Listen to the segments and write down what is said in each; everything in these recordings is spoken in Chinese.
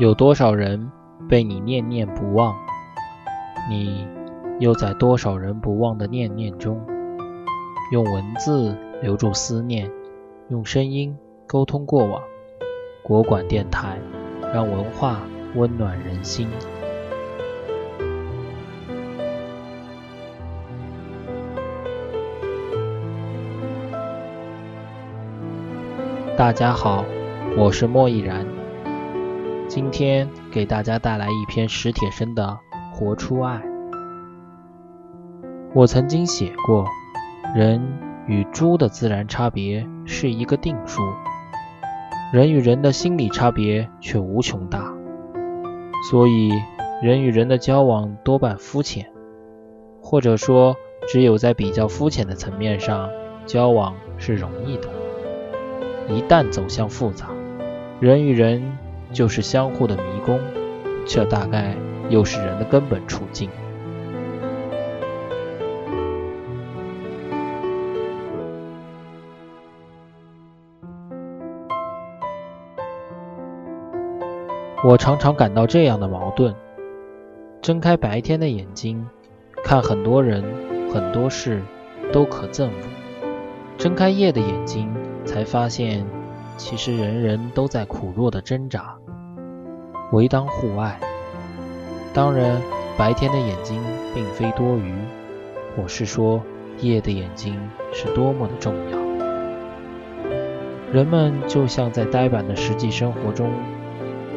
有多少人被你念念不忘？你又在多少人不忘的念念中，用文字留住思念，用声音沟通过往。国馆电台，让文化温暖人心。大家好，我是莫毅然。今天给大家带来一篇史铁生的《活出爱》。我曾经写过，人与猪的自然差别是一个定数，人与人的心理差别却无穷大。所以，人与人的交往多半肤浅，或者说，只有在比较肤浅的层面上交往是容易的。一旦走向复杂，人与人就是相互的迷宫，这大概又是人的根本处境。我常常感到这样的矛盾：睁开白天的眼睛，看很多人、很多事都可憎恶；睁开夜的眼睛。才发现，其实人人都在苦弱的挣扎。唯当户外。当然，白天的眼睛并非多余，我是说，夜的眼睛是多么的重要。人们就像在呆板的实际生活中，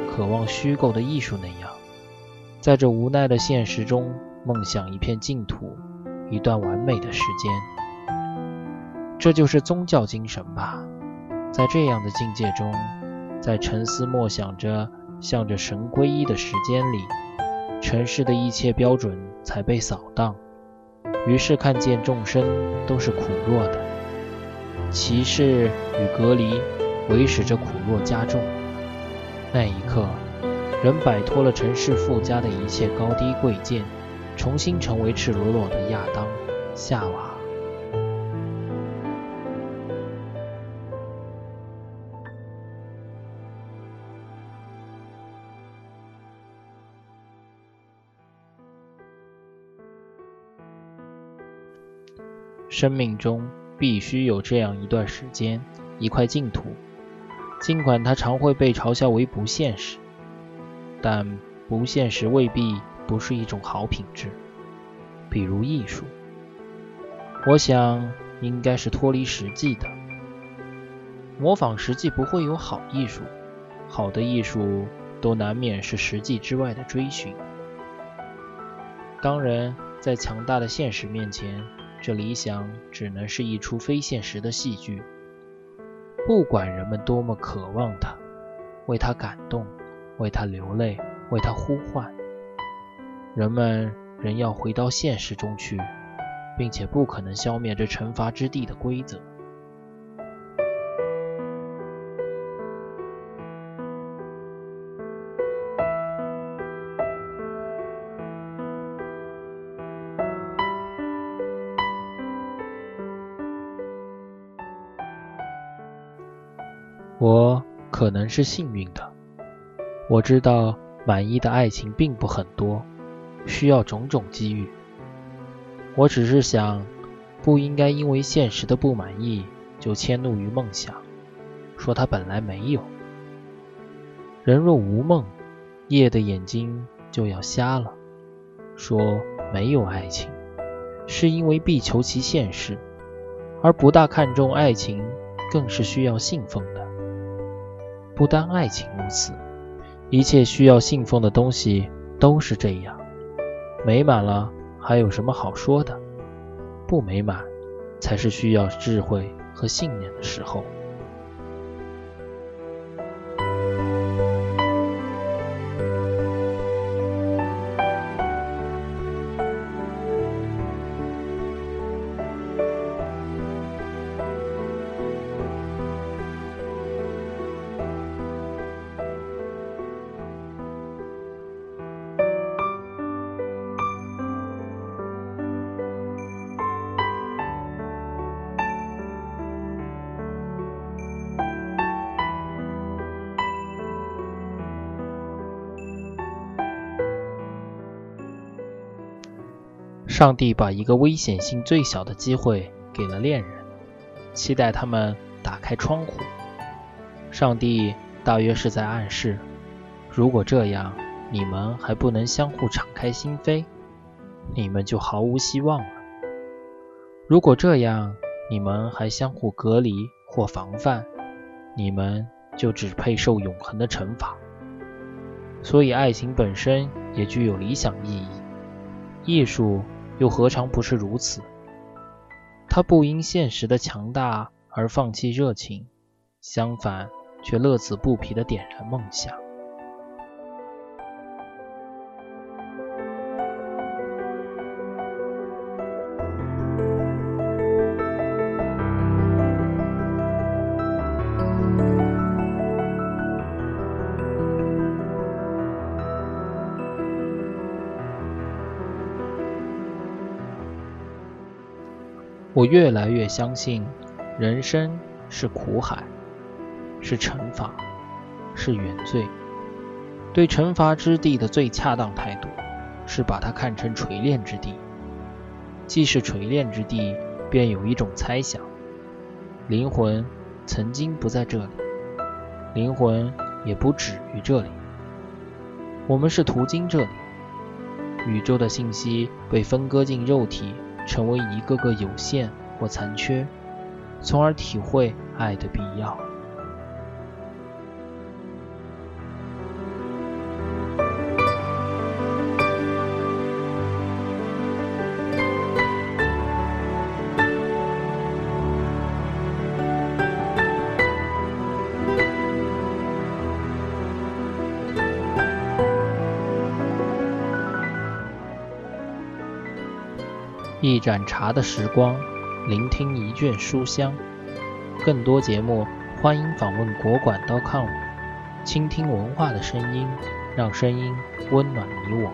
渴望虚构的艺术那样，在这无奈的现实中，梦想一片净土，一段完美的时间。这就是宗教精神吧，在这样的境界中，在沉思默想着向着神皈依的时间里，尘世的一切标准才被扫荡，于是看见众生都是苦弱的，歧视与隔离，维使这苦弱加重。那一刻，人摆脱了尘世附加的一切高低贵贱，重新成为赤裸裸的亚当、夏娃。生命中必须有这样一段时间，一块净土。尽管它常会被嘲笑为不现实，但不现实未必不是一种好品质。比如艺术，我想应该是脱离实际的。模仿实际不会有好艺术，好的艺术都难免是实际之外的追寻。当然，在强大的现实面前。这理想只能是一出非现实的戏剧。不管人们多么渴望它，为它感动，为它流泪，为它呼唤，人们仍要回到现实中去，并且不可能消灭这惩罚之地的规则。我可能是幸运的，我知道满意的爱情并不很多，需要种种机遇。我只是想，不应该因为现实的不满意就迁怒于梦想，说它本来没有。人若无梦，夜的眼睛就要瞎了。说没有爱情，是因为必求其现实，而不大看重爱情，更是需要信奉的。不单爱情如此，一切需要信奉的东西都是这样。美满了，还有什么好说的？不美满，才是需要智慧和信念的时候。上帝把一个危险性最小的机会给了恋人，期待他们打开窗户。上帝大约是在暗示：如果这样，你们还不能相互敞开心扉，你们就毫无希望了。如果这样，你们还相互隔离或防范，你们就只配受永恒的惩罚。所以，爱情本身也具有理想意义，艺术又何尝不是如此？他不因现实的强大而放弃热情，相反，却乐此不疲地点燃梦想。我越来越相信，人生是苦海，是惩罚，是原罪。对惩罚之地的最恰当态度，是把它看成锤炼之地。既是锤炼之地，便有一种猜想：灵魂曾经不在这里，灵魂也不止于这里。我们是途经这里，宇宙的信息被分割进肉体。成为一个个有限或残缺，从而体会爱的必要。一盏茶的时光，聆听一卷书香。更多节目，欢迎访问国馆 .com，倾听文化的声音，让声音温暖你我。